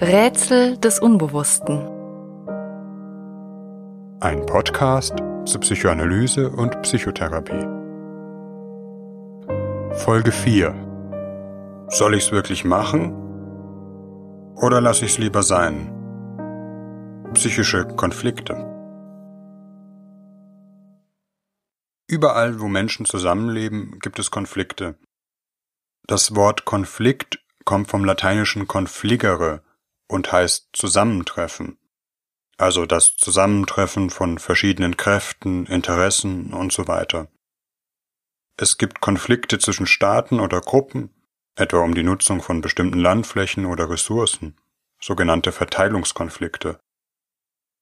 Rätsel des Unbewussten. Ein Podcast zur Psychoanalyse und Psychotherapie. Folge 4. Soll ich's wirklich machen? Oder lasse ich's lieber sein? Psychische Konflikte. Überall, wo Menschen zusammenleben, gibt es Konflikte. Das Wort Konflikt kommt vom lateinischen confligere und heißt zusammentreffen, also das Zusammentreffen von verschiedenen Kräften, Interessen und so weiter. Es gibt Konflikte zwischen Staaten oder Gruppen, etwa um die Nutzung von bestimmten Landflächen oder Ressourcen, sogenannte Verteilungskonflikte.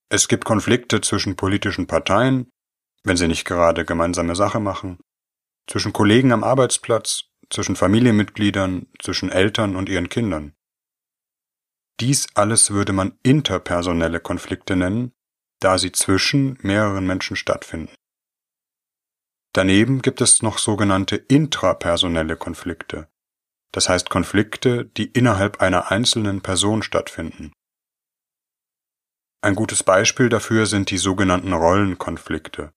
Es gibt Konflikte zwischen politischen Parteien, wenn sie nicht gerade gemeinsame Sache machen, zwischen Kollegen am Arbeitsplatz, zwischen Familienmitgliedern, zwischen Eltern und ihren Kindern. Dies alles würde man interpersonelle Konflikte nennen, da sie zwischen mehreren Menschen stattfinden. Daneben gibt es noch sogenannte intrapersonelle Konflikte, das heißt Konflikte, die innerhalb einer einzelnen Person stattfinden. Ein gutes Beispiel dafür sind die sogenannten Rollenkonflikte.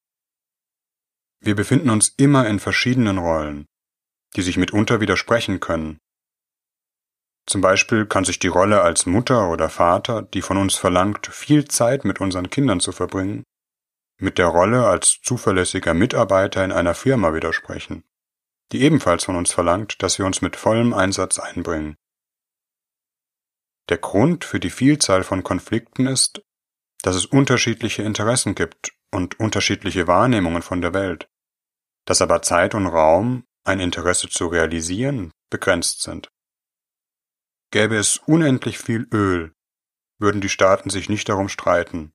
Wir befinden uns immer in verschiedenen Rollen, die sich mitunter widersprechen können. Zum Beispiel kann sich die Rolle als Mutter oder Vater, die von uns verlangt, viel Zeit mit unseren Kindern zu verbringen, mit der Rolle als zuverlässiger Mitarbeiter in einer Firma widersprechen, die ebenfalls von uns verlangt, dass wir uns mit vollem Einsatz einbringen. Der Grund für die Vielzahl von Konflikten ist, dass es unterschiedliche Interessen gibt und unterschiedliche Wahrnehmungen von der Welt, dass aber Zeit und Raum ein Interesse zu realisieren, begrenzt sind. Gäbe es unendlich viel Öl, würden die Staaten sich nicht darum streiten.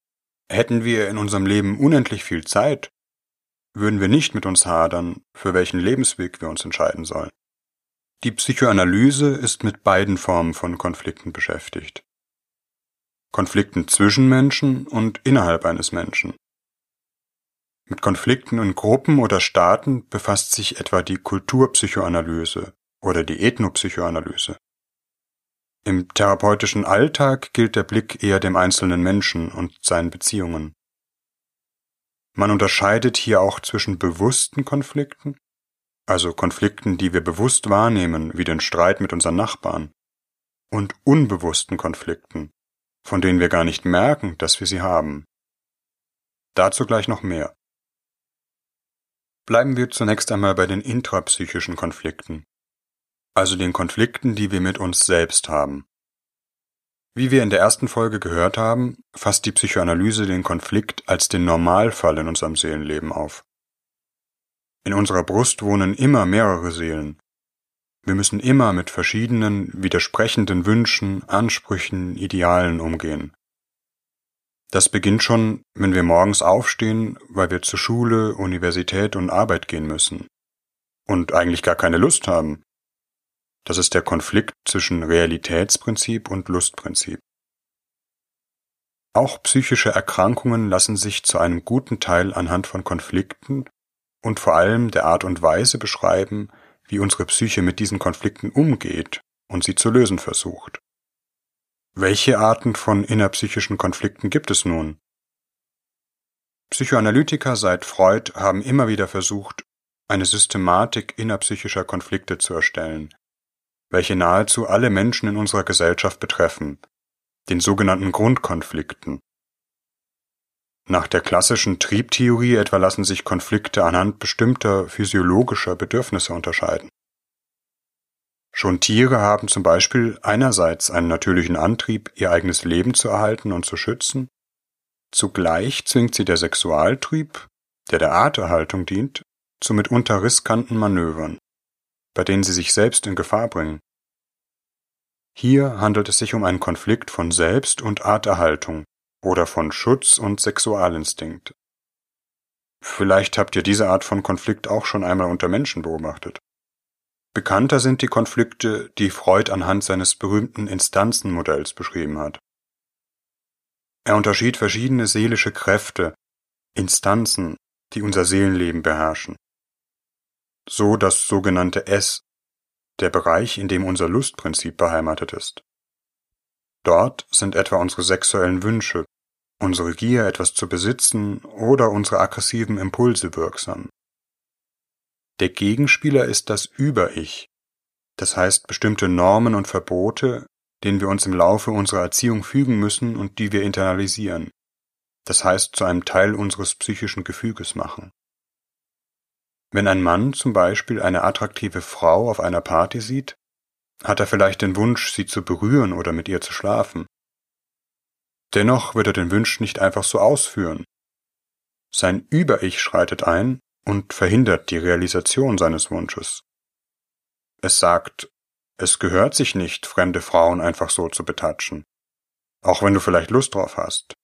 Hätten wir in unserem Leben unendlich viel Zeit, würden wir nicht mit uns hadern, für welchen Lebensweg wir uns entscheiden sollen. Die Psychoanalyse ist mit beiden Formen von Konflikten beschäftigt. Konflikten zwischen Menschen und innerhalb eines Menschen. Mit Konflikten in Gruppen oder Staaten befasst sich etwa die Kulturpsychoanalyse oder die Ethnopsychoanalyse. Im therapeutischen Alltag gilt der Blick eher dem einzelnen Menschen und seinen Beziehungen. Man unterscheidet hier auch zwischen bewussten Konflikten, also Konflikten, die wir bewusst wahrnehmen, wie den Streit mit unseren Nachbarn, und unbewussten Konflikten, von denen wir gar nicht merken, dass wir sie haben. Dazu gleich noch mehr. Bleiben wir zunächst einmal bei den intrapsychischen Konflikten, also den Konflikten, die wir mit uns selbst haben. Wie wir in der ersten Folge gehört haben, fasst die Psychoanalyse den Konflikt als den Normalfall in unserem Seelenleben auf. In unserer Brust wohnen immer mehrere Seelen. Wir müssen immer mit verschiedenen, widersprechenden Wünschen, Ansprüchen, Idealen umgehen. Das beginnt schon, wenn wir morgens aufstehen, weil wir zur Schule, Universität und Arbeit gehen müssen. Und eigentlich gar keine Lust haben. Das ist der Konflikt zwischen Realitätsprinzip und Lustprinzip. Auch psychische Erkrankungen lassen sich zu einem guten Teil anhand von Konflikten und vor allem der Art und Weise beschreiben, wie unsere Psyche mit diesen Konflikten umgeht und sie zu lösen versucht. Welche Arten von innerpsychischen Konflikten gibt es nun? Psychoanalytiker seit Freud haben immer wieder versucht, eine Systematik innerpsychischer Konflikte zu erstellen, welche nahezu alle Menschen in unserer Gesellschaft betreffen, den sogenannten Grundkonflikten. Nach der klassischen Triebtheorie etwa lassen sich Konflikte anhand bestimmter physiologischer Bedürfnisse unterscheiden. Schon Tiere haben zum Beispiel einerseits einen natürlichen Antrieb, ihr eigenes Leben zu erhalten und zu schützen, zugleich zwingt sie der Sexualtrieb, der der Arterhaltung dient, zu mitunter riskanten Manövern, bei denen sie sich selbst in Gefahr bringen. Hier handelt es sich um einen Konflikt von Selbst- und Arterhaltung oder von Schutz- und Sexualinstinkt. Vielleicht habt ihr diese Art von Konflikt auch schon einmal unter Menschen beobachtet. Bekannter sind die Konflikte, die Freud anhand seines berühmten Instanzenmodells beschrieben hat. Er unterschied verschiedene seelische Kräfte, Instanzen, die unser Seelenleben beherrschen. So das sogenannte S, der Bereich, in dem unser Lustprinzip beheimatet ist. Dort sind etwa unsere sexuellen Wünsche, unsere Gier, etwas zu besitzen oder unsere aggressiven Impulse wirksam. Der Gegenspieler ist das Über-Ich, das heißt bestimmte Normen und Verbote, denen wir uns im Laufe unserer Erziehung fügen müssen und die wir internalisieren, das heißt zu einem Teil unseres psychischen Gefüges machen. Wenn ein Mann zum Beispiel eine attraktive Frau auf einer Party sieht, hat er vielleicht den Wunsch, sie zu berühren oder mit ihr zu schlafen. Dennoch wird er den Wunsch nicht einfach so ausführen. Sein Über-Ich schreitet ein und verhindert die Realisation seines Wunsches. Es sagt, es gehört sich nicht, fremde Frauen einfach so zu betatschen, auch wenn du vielleicht Lust drauf hast.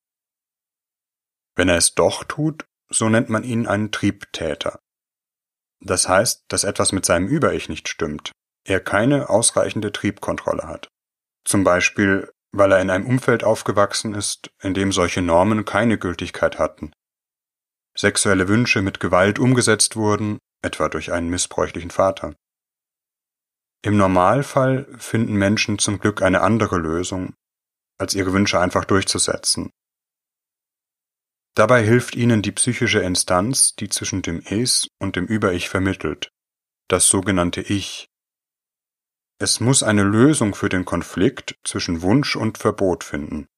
Wenn er es doch tut, so nennt man ihn einen Triebtäter. Das heißt, dass etwas mit seinem Über-Ich nicht stimmt, er keine ausreichende Triebkontrolle hat. Zum Beispiel, weil er in einem Umfeld aufgewachsen ist, in dem solche Normen keine Gültigkeit hatten. Sexuelle Wünsche mit Gewalt umgesetzt wurden, etwa durch einen missbräuchlichen Vater. Im Normalfall finden Menschen zum Glück eine andere Lösung, als ihre Wünsche einfach durchzusetzen. Dabei hilft ihnen die psychische Instanz, die zwischen dem Es und dem Über-Ich vermittelt, das sogenannte Ich, es muss eine Lösung für den Konflikt zwischen Wunsch und Verbot finden.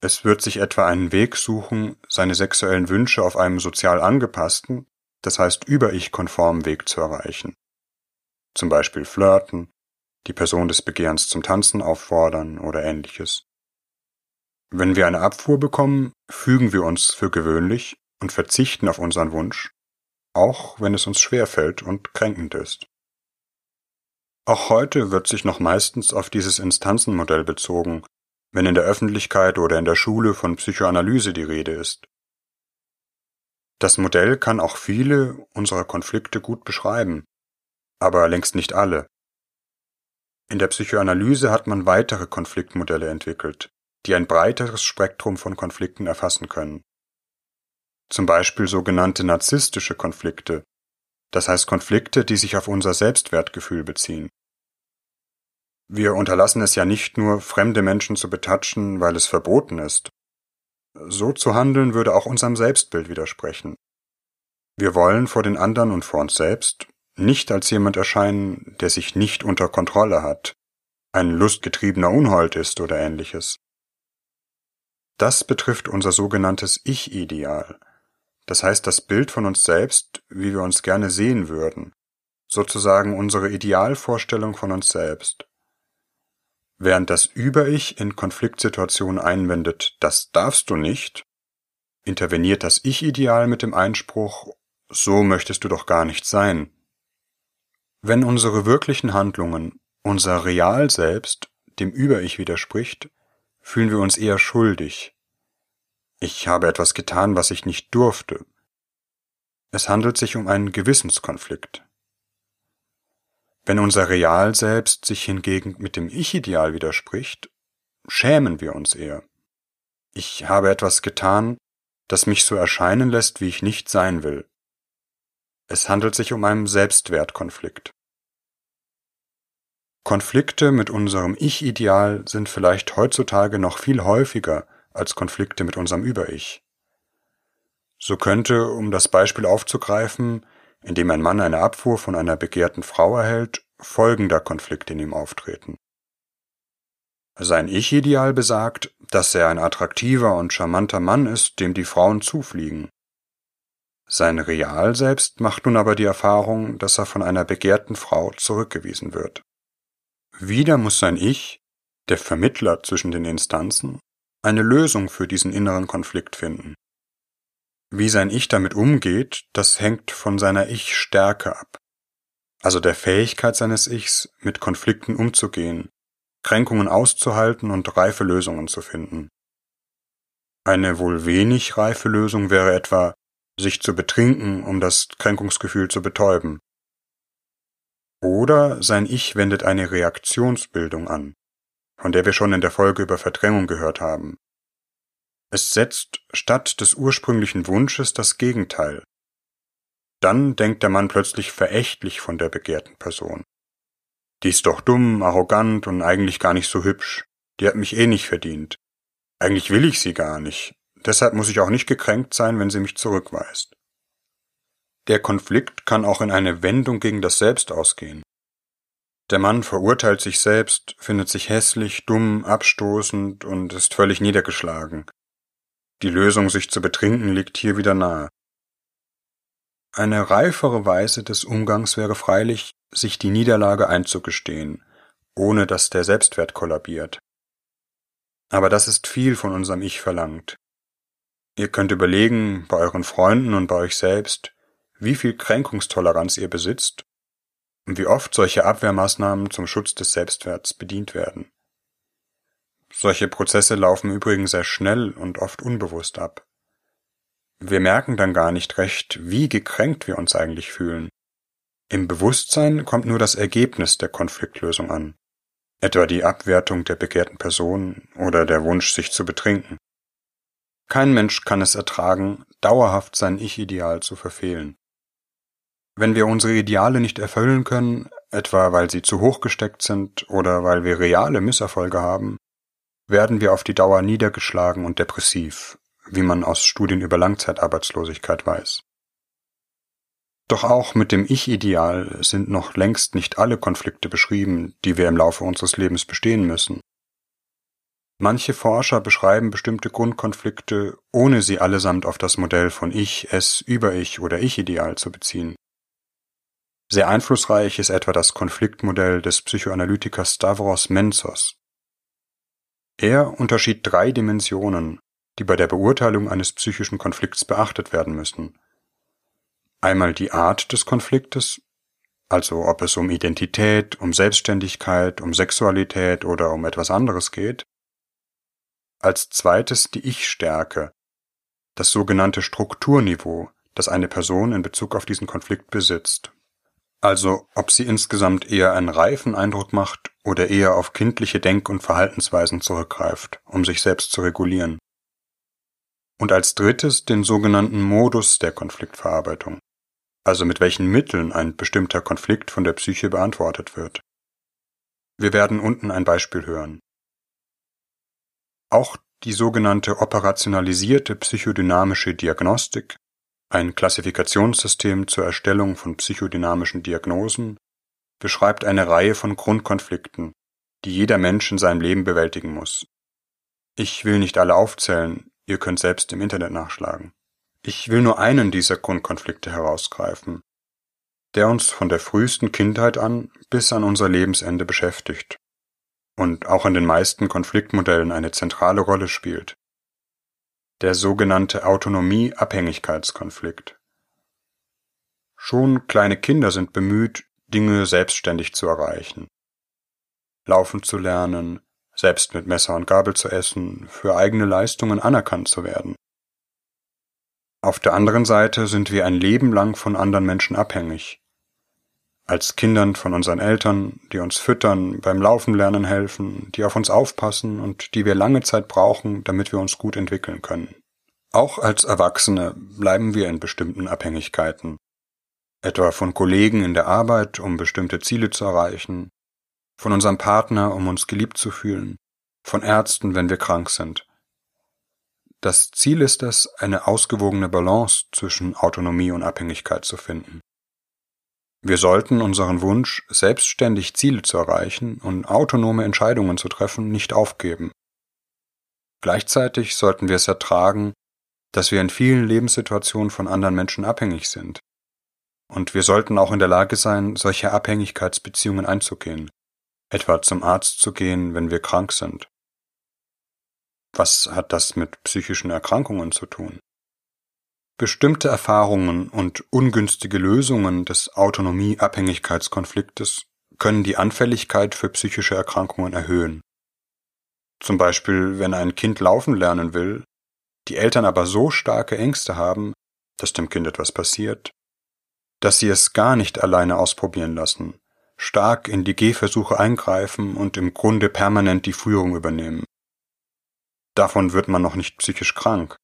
Es wird sich etwa einen Weg suchen, seine sexuellen Wünsche auf einem sozial angepassten, das heißt über-ich-konformen Weg zu erreichen. Zum Beispiel flirten, die Person des Begehrens zum Tanzen auffordern oder ähnliches. Wenn wir eine Abfuhr bekommen, fügen wir uns für gewöhnlich und verzichten auf unseren Wunsch, auch wenn es uns schwerfällt und kränkend ist. Auch heute wird sich noch meistens auf dieses Instanzenmodell bezogen, wenn in der Öffentlichkeit oder in der Schule von Psychoanalyse die Rede ist. Das Modell kann auch viele unserer Konflikte gut beschreiben, aber längst nicht alle. In der Psychoanalyse hat man weitere Konfliktmodelle entwickelt, die ein breiteres Spektrum von Konflikten erfassen können. Zum Beispiel sogenannte narzisstische Konflikte, das heißt Konflikte, die sich auf unser Selbstwertgefühl beziehen. Wir unterlassen es ja nicht nur, fremde Menschen zu betatschen, weil es verboten ist. So zu handeln würde auch unserem Selbstbild widersprechen. Wir wollen vor den anderen und vor uns selbst nicht als jemand erscheinen, der sich nicht unter Kontrolle hat, ein lustgetriebener Unhold ist oder ähnliches. Das betrifft unser sogenanntes Ich-Ideal, das heißt das Bild von uns selbst, wie wir uns gerne sehen würden, sozusagen unsere Idealvorstellung von uns selbst. Während das Über-Ich in Konfliktsituationen einwendet, das darfst du nicht, interveniert das Ich-Ideal mit dem Einspruch, so möchtest du doch gar nicht sein. Wenn unsere wirklichen Handlungen, unser Real-Selbst, dem Über-Ich widerspricht, fühlen wir uns eher schuldig, ich habe etwas getan, was ich nicht durfte. Es handelt sich um einen Gewissenskonflikt. Wenn unser Real selbst sich hingegen mit dem Ich-Ideal widerspricht, schämen wir uns eher. Ich habe etwas getan, das mich so erscheinen lässt, wie ich nicht sein will. Es handelt sich um einen Selbstwertkonflikt. Konflikte mit unserem Ich-Ideal sind vielleicht heutzutage noch viel häufiger als Konflikte mit unserem Über-Ich. So könnte, um das Beispiel aufzugreifen, indem ein Mann eine Abfuhr von einer begehrten Frau erhält, folgender Konflikt in ihm auftreten. Sein Ich-Ideal besagt, dass er ein attraktiver und charmanter Mann ist, dem die Frauen zufliegen. Sein Real selbst macht nun aber die Erfahrung, dass er von einer begehrten Frau zurückgewiesen wird. Wieder muss sein Ich, der Vermittler zwischen den Instanzen, eine Lösung für diesen inneren Konflikt finden. Wie sein Ich damit umgeht, das hängt von seiner Ich-Stärke ab, also der Fähigkeit seines Ichs, mit Konflikten umzugehen, Kränkungen auszuhalten und reife Lösungen zu finden. Eine wohl wenig reife Lösung wäre etwa, sich zu betrinken, um das Kränkungsgefühl zu betäuben. Oder sein Ich wendet eine Reaktionsbildung an, von der wir schon in der Folge über Verdrängung gehört haben. Es setzt statt des ursprünglichen Wunsches das Gegenteil. Dann denkt der Mann plötzlich verächtlich von der begehrten Person. Die ist doch dumm, arrogant und eigentlich gar nicht so hübsch. Die hat mich eh nicht verdient. Eigentlich will ich sie gar nicht. Deshalb muss ich auch nicht gekränkt sein, wenn sie mich zurückweist. Der Konflikt kann auch in eine Wendung gegen das Selbst ausgehen. Der Mann verurteilt sich selbst, findet sich hässlich, dumm, abstoßend und ist völlig niedergeschlagen. Die Lösung, sich zu betrinken, liegt hier wieder nahe. Eine reifere Weise des Umgangs wäre freilich, sich die Niederlage einzugestehen, ohne dass der Selbstwert kollabiert. Aber das ist viel von unserem Ich verlangt. Ihr könnt überlegen, bei euren Freunden und bei euch selbst, wie viel Kränkungstoleranz ihr besitzt und wie oft solche Abwehrmaßnahmen zum Schutz des Selbstwerts bedient werden. Solche Prozesse laufen übrigens sehr schnell und oft unbewusst ab. Wir merken dann gar nicht recht, wie gekränkt wir uns eigentlich fühlen. Im Bewusstsein kommt nur das Ergebnis der Konfliktlösung an, etwa die Abwertung der begehrten Person oder der Wunsch, sich zu betrinken. Kein Mensch kann es ertragen, dauerhaft sein Ich-Ideal zu verfehlen. Wenn wir unsere Ideale nicht erfüllen können, etwa weil sie zu hoch gesteckt sind oder weil wir reale Misserfolge haben, werden wir auf die Dauer niedergeschlagen und depressiv, wie man aus Studien über Langzeitarbeitslosigkeit weiß. Doch auch mit dem Ich-Ideal sind noch längst nicht alle Konflikte beschrieben, die wir im Laufe unseres Lebens bestehen müssen. Manche Forscher beschreiben bestimmte Grundkonflikte, ohne sie allesamt auf das Modell von Ich, Es, Über-Ich oder Ich-Ideal zu beziehen. Sehr einflussreich ist etwa das Konfliktmodell des Psychoanalytikers Stavros Menzos. Er unterschied drei Dimensionen, die bei der Beurteilung eines psychischen Konflikts beachtet werden müssen. Einmal die Art des Konfliktes, also ob es um Identität, um Selbstständigkeit, um Sexualität oder um etwas anderes geht. Als zweites die Ich-Stärke, das sogenannte Strukturniveau, das eine Person in Bezug auf diesen Konflikt besitzt. Also ob sie insgesamt eher einen reifen Eindruck macht oder eher auf kindliche Denk- und Verhaltensweisen zurückgreift, um sich selbst zu regulieren. Und als drittes den sogenannten Modus der Konfliktverarbeitung, also mit welchen Mitteln ein bestimmter Konflikt von der Psyche beantwortet wird. Wir werden unten ein Beispiel hören. Auch die sogenannte operationalisierte psychodynamische Diagnostik ein Klassifikationssystem zur Erstellung von psychodynamischen Diagnosen beschreibt eine Reihe von Grundkonflikten, die jeder Mensch in seinem Leben bewältigen muss. Ich will nicht alle aufzählen, ihr könnt selbst im Internet nachschlagen. Ich will nur einen dieser Grundkonflikte herausgreifen, der uns von der frühesten Kindheit an bis an unser Lebensende beschäftigt und auch in den meisten Konfliktmodellen eine zentrale Rolle spielt der sogenannte Autonomie-Abhängigkeitskonflikt. Schon kleine Kinder sind bemüht, Dinge selbstständig zu erreichen. Laufen zu lernen, selbst mit Messer und Gabel zu essen, für eigene Leistungen anerkannt zu werden. Auf der anderen Seite sind wir ein Leben lang von anderen Menschen abhängig. Als Kindern von unseren Eltern, die uns füttern, beim Laufen lernen helfen, die auf uns aufpassen und die wir lange Zeit brauchen, damit wir uns gut entwickeln können. Auch als Erwachsene bleiben wir in bestimmten Abhängigkeiten, etwa von Kollegen in der Arbeit, um bestimmte Ziele zu erreichen, von unserem Partner, um uns geliebt zu fühlen, von Ärzten, wenn wir krank sind. Das Ziel ist es, eine ausgewogene Balance zwischen Autonomie und Abhängigkeit zu finden. Wir sollten unseren Wunsch, selbstständig Ziele zu erreichen und autonome Entscheidungen zu treffen, nicht aufgeben. Gleichzeitig sollten wir es ertragen, dass wir in vielen Lebenssituationen von anderen Menschen abhängig sind. Und wir sollten auch in der Lage sein, solche Abhängigkeitsbeziehungen einzugehen, etwa zum Arzt zu gehen, wenn wir krank sind. Was hat das mit psychischen Erkrankungen zu tun? Bestimmte Erfahrungen und ungünstige Lösungen des Autonomie-Abhängigkeitskonfliktes können die Anfälligkeit für psychische Erkrankungen erhöhen. Zum Beispiel, wenn ein Kind laufen lernen will, die Eltern aber so starke Ängste haben, dass dem Kind etwas passiert, dass sie es gar nicht alleine ausprobieren lassen, stark in die Gehversuche eingreifen und im Grunde permanent die Führung übernehmen. Davon wird man noch nicht psychisch krank.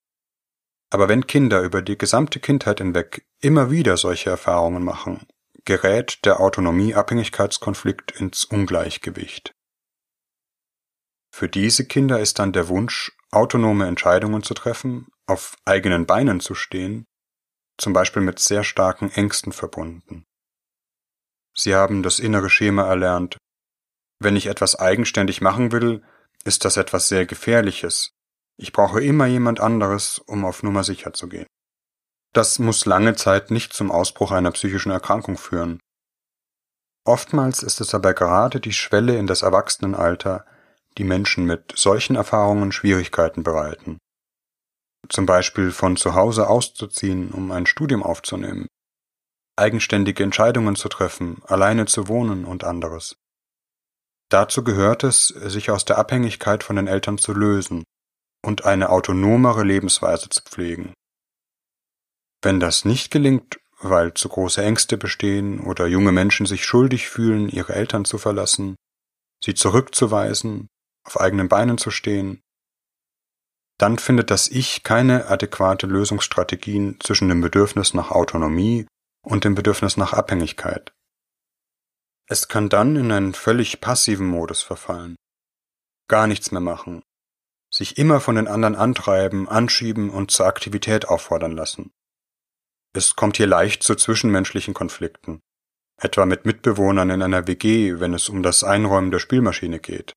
Aber wenn Kinder über die gesamte Kindheit hinweg immer wieder solche Erfahrungen machen, gerät der Autonomie-Abhängigkeitskonflikt ins Ungleichgewicht. Für diese Kinder ist dann der Wunsch, autonome Entscheidungen zu treffen, auf eigenen Beinen zu stehen, zum Beispiel mit sehr starken Ängsten verbunden. Sie haben das innere Schema erlernt. Wenn ich etwas eigenständig machen will, ist das etwas sehr Gefährliches. Ich brauche immer jemand anderes, um auf Nummer sicher zu gehen. Das muss lange Zeit nicht zum Ausbruch einer psychischen Erkrankung führen. Oftmals ist es aber gerade die Schwelle in das Erwachsenenalter, die Menschen mit solchen Erfahrungen Schwierigkeiten bereiten. Zum Beispiel von zu Hause auszuziehen, um ein Studium aufzunehmen, eigenständige Entscheidungen zu treffen, alleine zu wohnen und anderes. Dazu gehört es, sich aus der Abhängigkeit von den Eltern zu lösen und eine autonomere Lebensweise zu pflegen. Wenn das nicht gelingt, weil zu große Ängste bestehen oder junge Menschen sich schuldig fühlen, ihre Eltern zu verlassen, sie zurückzuweisen, auf eigenen Beinen zu stehen, dann findet das Ich keine adäquate Lösungsstrategien zwischen dem Bedürfnis nach Autonomie und dem Bedürfnis nach Abhängigkeit. Es kann dann in einen völlig passiven Modus verfallen. Gar nichts mehr machen, sich immer von den anderen antreiben, anschieben und zur Aktivität auffordern lassen. Es kommt hier leicht zu zwischenmenschlichen Konflikten, etwa mit Mitbewohnern in einer WG, wenn es um das Einräumen der Spielmaschine geht.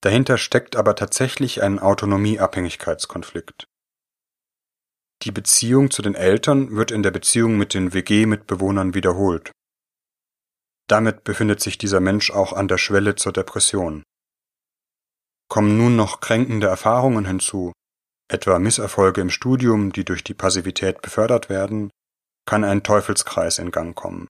Dahinter steckt aber tatsächlich ein Autonomie-Abhängigkeitskonflikt. Die Beziehung zu den Eltern wird in der Beziehung mit den WG-Mitbewohnern wiederholt. Damit befindet sich dieser Mensch auch an der Schwelle zur Depression. Kommen nun noch kränkende Erfahrungen hinzu, etwa Misserfolge im Studium, die durch die Passivität befördert werden, kann ein Teufelskreis in Gang kommen.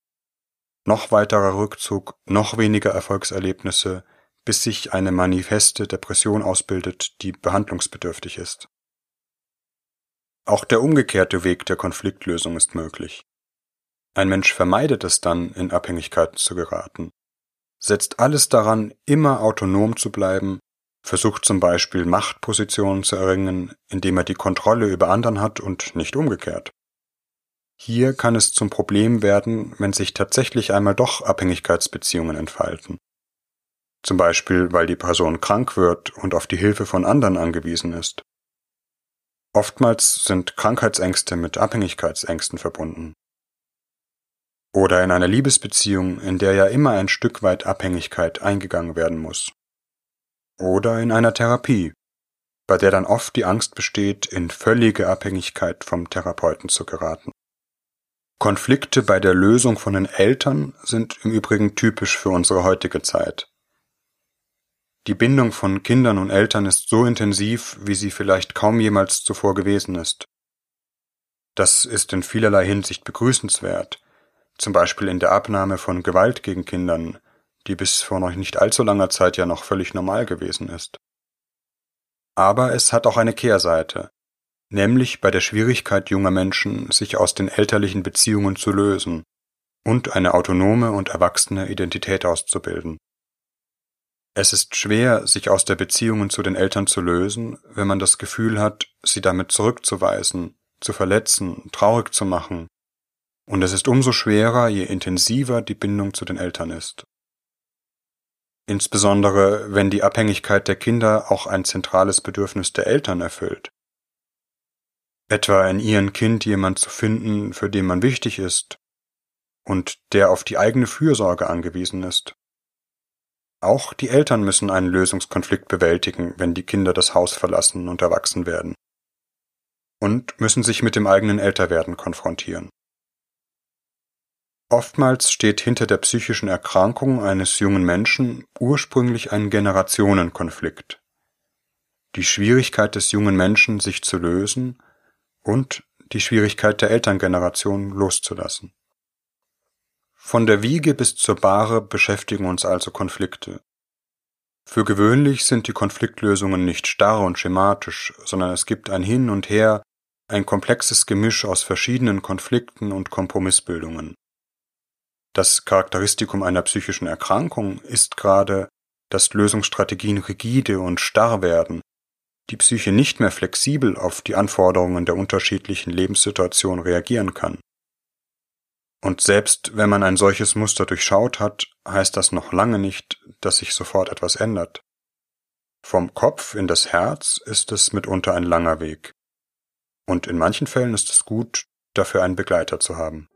Noch weiterer Rückzug, noch weniger Erfolgserlebnisse, bis sich eine manifeste Depression ausbildet, die behandlungsbedürftig ist. Auch der umgekehrte Weg der Konfliktlösung ist möglich. Ein Mensch vermeidet es dann, in Abhängigkeiten zu geraten, setzt alles daran, immer autonom zu bleiben versucht zum Beispiel Machtpositionen zu erringen, indem er die Kontrolle über anderen hat und nicht umgekehrt. Hier kann es zum Problem werden, wenn sich tatsächlich einmal doch Abhängigkeitsbeziehungen entfalten. Zum Beispiel, weil die Person krank wird und auf die Hilfe von anderen angewiesen ist. Oftmals sind Krankheitsängste mit Abhängigkeitsängsten verbunden. Oder in einer Liebesbeziehung, in der ja immer ein Stück weit Abhängigkeit eingegangen werden muss oder in einer Therapie, bei der dann oft die Angst besteht, in völlige Abhängigkeit vom Therapeuten zu geraten. Konflikte bei der Lösung von den Eltern sind im Übrigen typisch für unsere heutige Zeit. Die Bindung von Kindern und Eltern ist so intensiv, wie sie vielleicht kaum jemals zuvor gewesen ist. Das ist in vielerlei Hinsicht begrüßenswert, zum Beispiel in der Abnahme von Gewalt gegen Kindern, die bis vor noch nicht allzu langer Zeit ja noch völlig normal gewesen ist. Aber es hat auch eine Kehrseite, nämlich bei der Schwierigkeit junger Menschen, sich aus den elterlichen Beziehungen zu lösen und eine autonome und erwachsene Identität auszubilden. Es ist schwer, sich aus der Beziehungen zu den Eltern zu lösen, wenn man das Gefühl hat, sie damit zurückzuweisen, zu verletzen, traurig zu machen. Und es ist umso schwerer, je intensiver die Bindung zu den Eltern ist insbesondere wenn die Abhängigkeit der Kinder auch ein zentrales Bedürfnis der Eltern erfüllt. Etwa in ihrem Kind jemand zu finden, für den man wichtig ist und der auf die eigene Fürsorge angewiesen ist. Auch die Eltern müssen einen Lösungskonflikt bewältigen, wenn die Kinder das Haus verlassen und erwachsen werden. Und müssen sich mit dem eigenen Älterwerden konfrontieren. Oftmals steht hinter der psychischen Erkrankung eines jungen Menschen ursprünglich ein Generationenkonflikt, die Schwierigkeit des jungen Menschen, sich zu lösen und die Schwierigkeit der Elterngeneration loszulassen. Von der Wiege bis zur Bahre beschäftigen uns also Konflikte. Für gewöhnlich sind die Konfliktlösungen nicht starr und schematisch, sondern es gibt ein Hin und Her, ein komplexes Gemisch aus verschiedenen Konflikten und Kompromissbildungen. Das Charakteristikum einer psychischen Erkrankung ist gerade, dass Lösungsstrategien rigide und starr werden, die Psyche nicht mehr flexibel auf die Anforderungen der unterschiedlichen Lebenssituationen reagieren kann. Und selbst wenn man ein solches Muster durchschaut hat, heißt das noch lange nicht, dass sich sofort etwas ändert. Vom Kopf in das Herz ist es mitunter ein langer Weg. Und in manchen Fällen ist es gut, dafür einen Begleiter zu haben.